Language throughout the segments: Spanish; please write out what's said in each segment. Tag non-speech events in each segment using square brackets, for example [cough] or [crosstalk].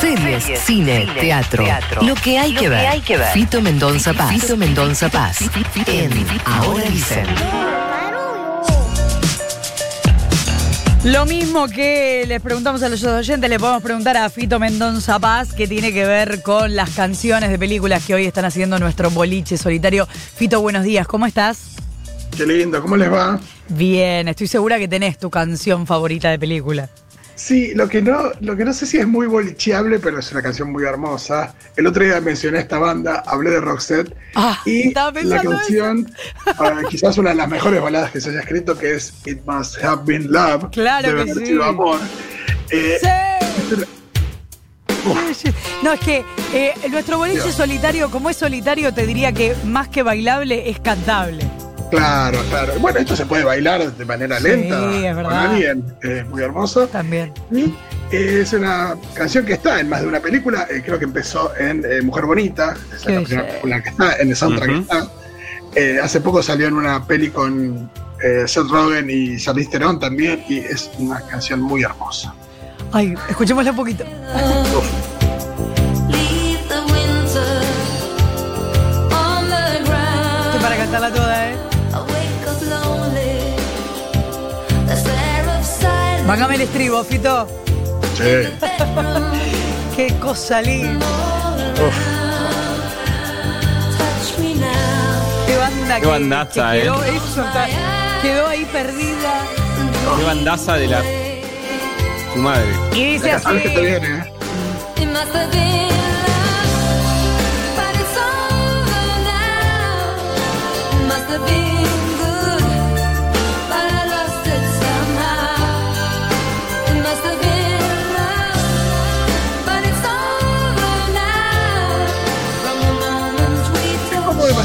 Series, cine, teatro, Lo que hay que ver. Fito Mendonza Paz. Fito Mendonza Paz. En Ahora dicen. Lo mismo que les preguntamos a los oyentes, le podemos preguntar a Fito Mendonza Paz, que tiene que ver con las canciones de películas que hoy están haciendo nuestro boliche solitario. Fito, buenos días, ¿cómo estás? Qué lindo, ¿cómo les va? Bien, estoy segura que tenés tu canción favorita de película. Sí, lo que no, lo que no sé si es muy bolicheable, pero es una canción muy hermosa. El otro día mencioné esta banda, hablé de Roxette. Ah, y la canción, quizás una de las mejores baladas que se haya escrito, que es It Must Have Been Love. Claro que haber sí. sido amor. Eh, ¡Sí! No, es que eh, nuestro boliche Dios. solitario, como es solitario, te diría que más que bailable es cantable. Claro, claro. Bueno, esto se puede bailar de manera Sí, lenta es con alguien. Es muy hermoso. También. Y eh, es una canción que está en más de una película. eh, creo que empezó en eh, Mujer Bonita. Esa es la primera película que está, en el soundtrack Ujú. está. Eh, hace poco salió en una peli con eh, Seth Rogen y Charlize Theron también. Y es una canción muy hermosa. Ay, escuchémosla un poquito. Mángame el estribo, Fito. Sí. [laughs] Qué cosa linda. Touch me now. Qué banda Qué que, bandaza, que quedó, eh. eso, está- quedó ahí perdida. Qué bandaza de la tu madre. Y dice La así. que te viene, ¿eh? It must have been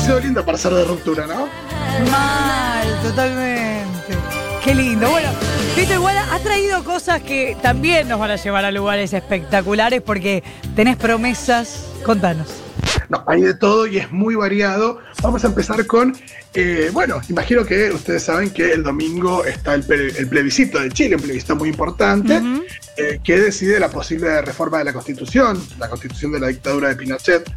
demasiado lindo para ser de ruptura, ¿no? Mal, totalmente. Qué lindo. Bueno, Fito, igual ha traído cosas que también nos van a llevar a lugares espectaculares porque tenés promesas. Contanos. No, hay de todo y es muy variado. Vamos a empezar con, eh, bueno, imagino que ustedes saben que el domingo está el, ple- el plebiscito de Chile, un plebiscito muy importante, eh, que decide la posible reforma de la Constitución, la Constitución de la dictadura de Pinochet.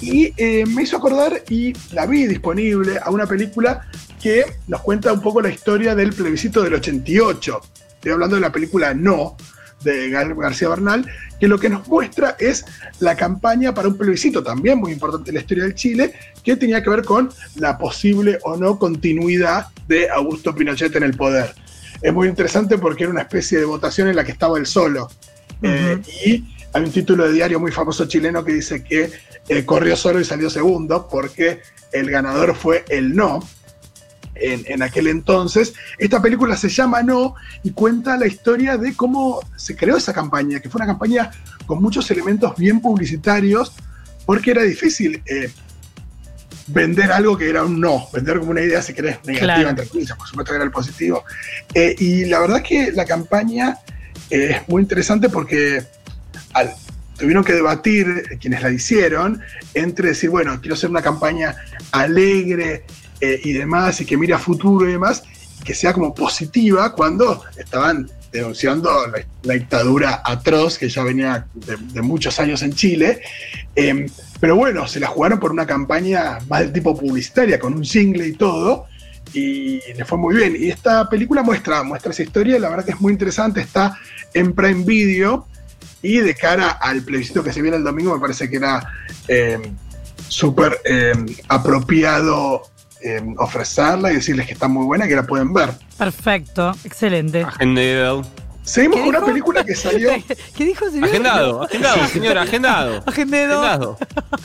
Y eh, me hizo acordar, y la vi disponible, a una película que nos cuenta un poco la historia del plebiscito del 88. Estoy hablando de la película No, de Gael García Bernal, que lo que nos muestra es la campaña para un plebiscito también muy importante en la historia del Chile, que tenía que ver con la posible o no continuidad de Augusto Pinochet en el poder. Es muy interesante porque era una especie de votación en la que estaba él solo. Eh, y hay un título de diario muy famoso chileno que dice que eh, corrió solo y salió segundo porque el ganador fue el no. En, en aquel entonces. Esta película se llama No y cuenta la historia de cómo se creó esa campaña, que fue una campaña con muchos elementos bien publicitarios, porque era difícil eh, vender algo que era un no, vender como una idea, si querés, negativa, Claro. entre comillas, por supuesto que era el positivo. Eh, y la verdad que la campaña eh, es muy interesante porque al- tuvieron que debatir quienes la hicieron entre decir, bueno, quiero hacer una campaña alegre eh, y demás, y que mire a futuro y demás, que sea como positiva cuando estaban denunciando la, dictadura atroz que ya venía de, muchos años en Chile. Eh, pero bueno, se la jugaron por una campaña más del tipo publicitaria, con un jingle y todo, y le fue muy bien. Y esta película muestra, muestra esa historia, la verdad que es muy interesante, está en Prime Video, y de cara al plebiscito que se viene el domingo, me parece que era eh, súper eh, apropiado eh, ofrecerla y decirles que está muy buena y que la pueden ver. Perfecto, excelente. Agendado. Seguimos ¿Qué con una dijo? película que salió. [laughs] ¿Qué dijo señor? Agendado, agendado, [laughs] señor, agendado. Agendado. Agendado.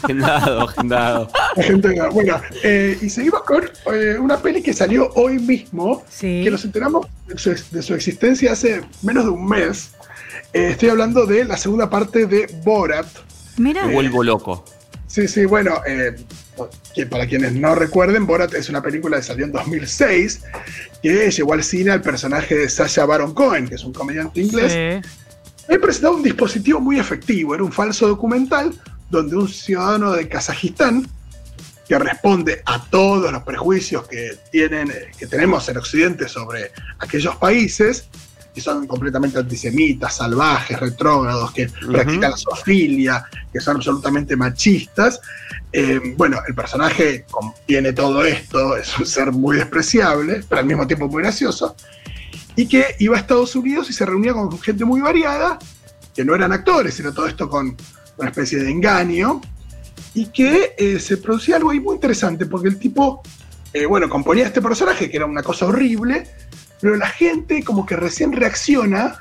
Agendado, agendado. Bueno, eh, y seguimos con eh, una peli que salió hoy mismo, Sí. que nos enteramos de su, de su existencia hace menos de un mes. Eh, estoy hablando de la segunda parte de Borat. Mira. Me vuelvo loco. Sí, sí, bueno, eh, que para quienes no recuerden, Borat es una película que salió en 2006 que llevó al cine al personaje de Sasha Baron Cohen, que es un comediante inglés. Sí. Me presentaba un dispositivo muy efectivo, era un falso documental donde un ciudadano de Kazajistán que responde a todos los prejuicios que tienen, eh, que tenemos en Occidente sobre aquellos países, que son completamente antisemitas, salvajes, retrógrados, que practican la zoofilia, que son absolutamente machistas. Eh, bueno, el personaje tiene todo esto, es un ser muy despreciable, pero al mismo tiempo muy gracioso, y que iba a Estados Unidos y se reunía con gente muy variada, que no eran actores, sino todo esto con una especie de engaño, y que eh, se producía algo ahí muy interesante, porque el tipo, eh, bueno, componía este personaje que era una cosa horrible, pero la gente como que recién reacciona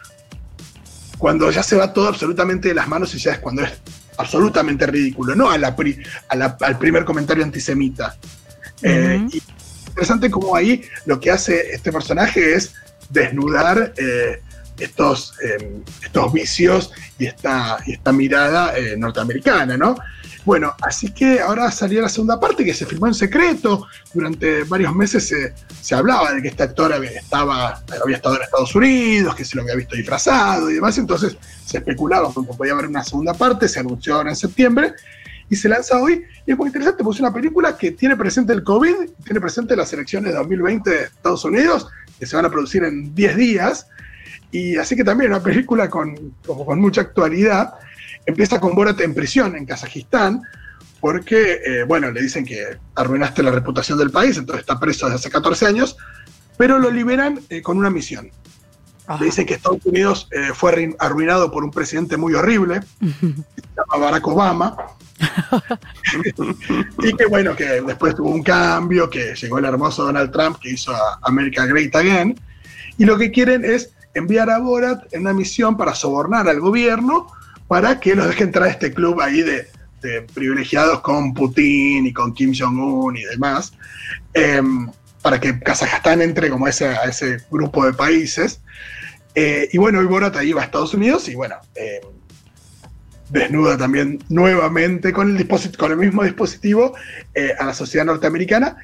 cuando ya se va todo absolutamente de las manos y ya es cuando es absolutamente ridículo, no a la pri- a la- al primer comentario antisemita. Eh, y interesante como ahí lo que hace este personaje es desnudar eh, estos, eh, estos vicios y esta, y esta mirada eh, norteamericana, ¿no? Bueno, así que ahora salió la segunda parte que se filmó en secreto. Durante varios meses se, se hablaba de que este actor había, estaba, había estado en Estados Unidos, que se lo había visto disfrazado y demás. Entonces se especulaba que podía haber una segunda parte. Se anunció ahora en septiembre y se lanza hoy. Y es muy interesante, porque es una película que tiene presente el COVID, tiene presente las elecciones de 2020 de Estados Unidos, que se van a producir en 10 días. Y así que también una película con, como con mucha actualidad. Empieza con Borat en prisión en Kazajistán, porque, eh, bueno, le dicen que arruinaste la reputación del país, entonces está preso desde hace 14 años, pero lo liberan eh, con una misión. Ajá. Le dicen que Estados Unidos eh, fue arruin- arruinado por un presidente muy horrible, que [laughs] se llama Barack Obama, [laughs] y que bueno, que después tuvo un cambio, que llegó el hermoso Donald Trump que hizo a America Great Again, y lo que quieren es enviar a Borat en una misión para sobornar al gobierno para que los deje entrar a este club ahí de, privilegiados con Putin y con Kim Jong-un y demás, em, para que Kazajstán entre como ese, a ese grupo de países. Eh, y bueno, y Borat ahí va a Estados Unidos y bueno, em, desnuda también nuevamente con el, con el mismo dispositivo eh, a la sociedad norteamericana.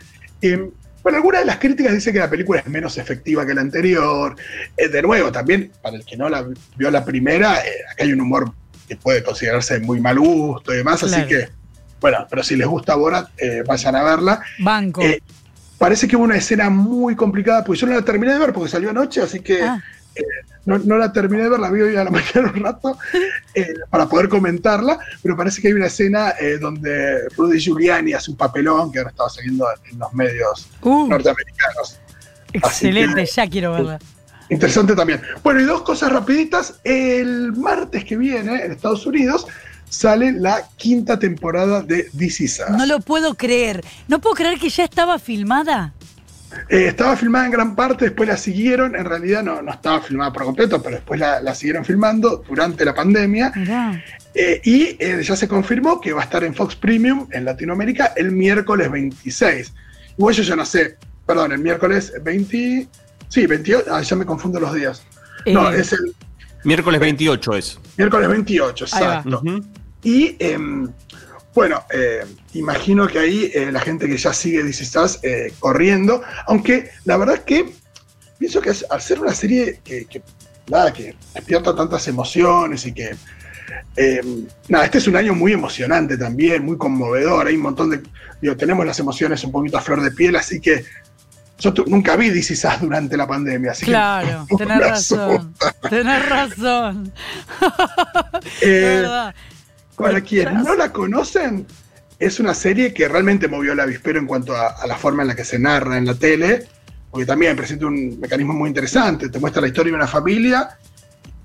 Eh, bueno, algunas de las críticas dicen que la película es menos efectiva que la anterior. Eh, de nuevo, también, para el que no la vio la primera, eh, acá hay un humor que puede considerarse de muy mal gusto y demás, así que, bueno, pero si les gusta Borat, eh, vayan a verla. Banco. Eh, parece que hubo una escena muy complicada, porque yo no la terminé de ver porque salió anoche, así que Ah. no, no la terminé de ver, la vi hoy a la [laughs] mañana un rato eh, para poder comentarla, pero parece que hay una escena eh, donde Rudy Giuliani hace un papelón que ahora estaba saliendo en los medios Uh, norteamericanos. excelente, que- ya quiero verla. Interesante también. Bueno, y dos cosas rapiditas. El martes que viene, en Estados Unidos, sale la quinta temporada de This Is Us. No lo puedo creer. No puedo creer que ya estaba filmada. Eh, estaba filmada en gran parte, después la siguieron. En realidad no, no estaba filmada por completo, pero después la, la siguieron filmando durante la pandemia. Eh, y eh, ya se confirmó que va a estar en Fox Premium en Latinoamérica el miércoles 26. Igual yo ya no sé, perdón, el miércoles 20. Sí, 28. Ah, ya me confundo los días. No, Eh, es el Miércoles 28 es. miércoles 28, Ahí va. exacto. Y em, bueno, eh, imagino que ahí eh, la gente que ya sigue This eh, corriendo, aunque la verdad es que pienso que es- al ser una serie que, que, nada, que despierta tantas emociones y que em, nada, este es un año muy emocionante también, muy conmovedor, hay un montón de, digo, tenemos las emociones un poquito a flor de piel, así que yo nunca vi Is Us durante la pandemia, así Claro, que tenés me razón. Tenés razón. [laughs] Eh. Para quienes no la conocen, es una serie que realmente movió el avispero en cuanto a, a la forma en la que se narra en la tele, porque también presenta un mecanismo muy interesante, te muestra la historia de una familia,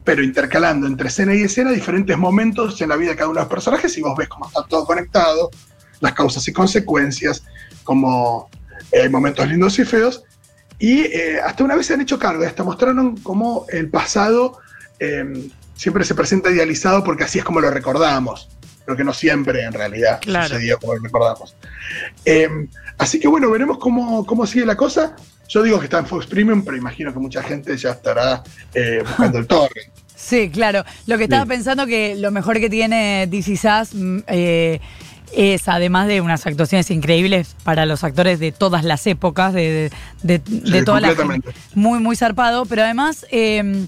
pero intercalando entre escena y escena diferentes momentos en la vida de cada uno de los personajes y vos ves cómo está todo conectado, las causas y consecuencias, eh, hay momentos lindos y feos, y eh, hasta una vez se han hecho cargo, hasta mostraron cómo el pasado eh, siempre se presenta idealizado porque así es como lo recordamos, pero que no siempre en realidad Claro. sucedió como lo recordamos. Eh, así que bueno, veremos cómo, cómo sigue la cosa. Yo digo que está en Fox Premium, pero imagino que mucha gente ya estará eh, buscando el [laughs] torrent. Sí, claro. Lo que estaba Sí. pensando que lo mejor que tiene mm, eh, es, además de unas actuaciones increíbles para los actores de todas las épocas, de, de, de- de Sí, todas las completamente. muy, muy zarpado, pero además eh,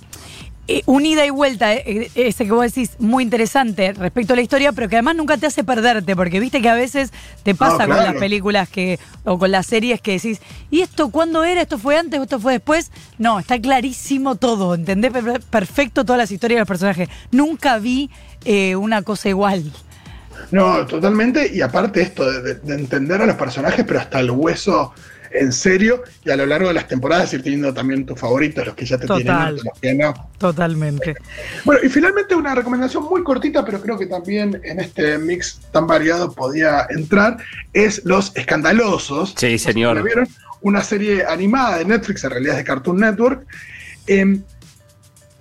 eh, un ida y vuelta, eh, eh, ese que vos decís, muy interesante respecto a la historia, pero que además nunca te hace perderte, porque viste que a veces te pasa con claro. las películas que o con las series que decís, ¿y esto cuándo era? ¿Esto fue antes o esto fue después? No, está clarísimo todo, ¿entendés Per- perfecto todas las historias de los personajes. Nunca vi eh, una cosa igual. No, totalmente. Y aparte esto de, de- de entender a los personajes, pero hasta el hueso en serio. Y a lo largo de las temporadas ir teniendo también tus favoritos, los que ya te Total. tienen, los que no. Totalmente. Bueno, y finalmente una recomendación muy cortita, pero creo que también en este mix tan variado podía entrar, es Los Escandalosos. Sí, No señor. vieron, una serie animada de Netflix, en realidad es de Cartoon Network. Em,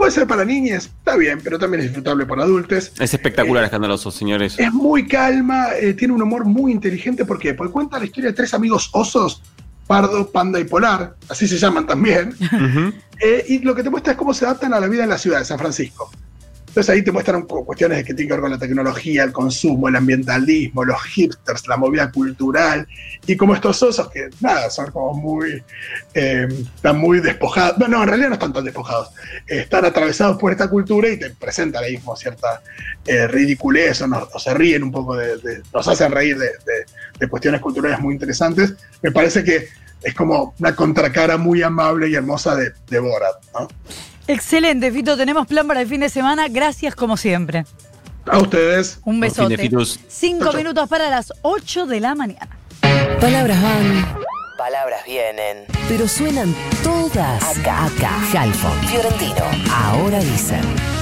puede ser para niñas, está bien, pero también es disfrutable para adultos. Es espectacular, escandaloso, señores. Es muy calma, eh, tiene un humor muy inteligente. ¿Por qué? Porque cuenta la historia de tres amigos osos, Pardo, Panda y Polar, así se llaman también. Eh, y lo que te muestra es cómo se adaptan a la vida en la ciudad de San Francisco. Entonces ahí te muestran cu- cuestiones que tienen que ver con la tecnología, el consumo, el ambientalismo, los hipsters, la movida cultural, y como estos osos que, nada, son como muy, eh, están muy despojados, no, no, en realidad no están tan despojados, eh, están atravesados por esta cultura y te presentan ahí como cierta eh, ridiculez o, se ríen un poco de, de- nos hacen reír de cuestiones culturales muy interesantes. Me parece que es como una contracara muy amable y hermosa de, de Borat, ¿no? Excelente, Fito. Tenemos plan para el fin de semana. Gracias como siempre. A ustedes. Un besote. Cinco minutos para las 8 de la mañana. Palabras van. Palabras vienen. Pero suenan todas acá. acá. Halfon. Fiorentino. Ahora dicen.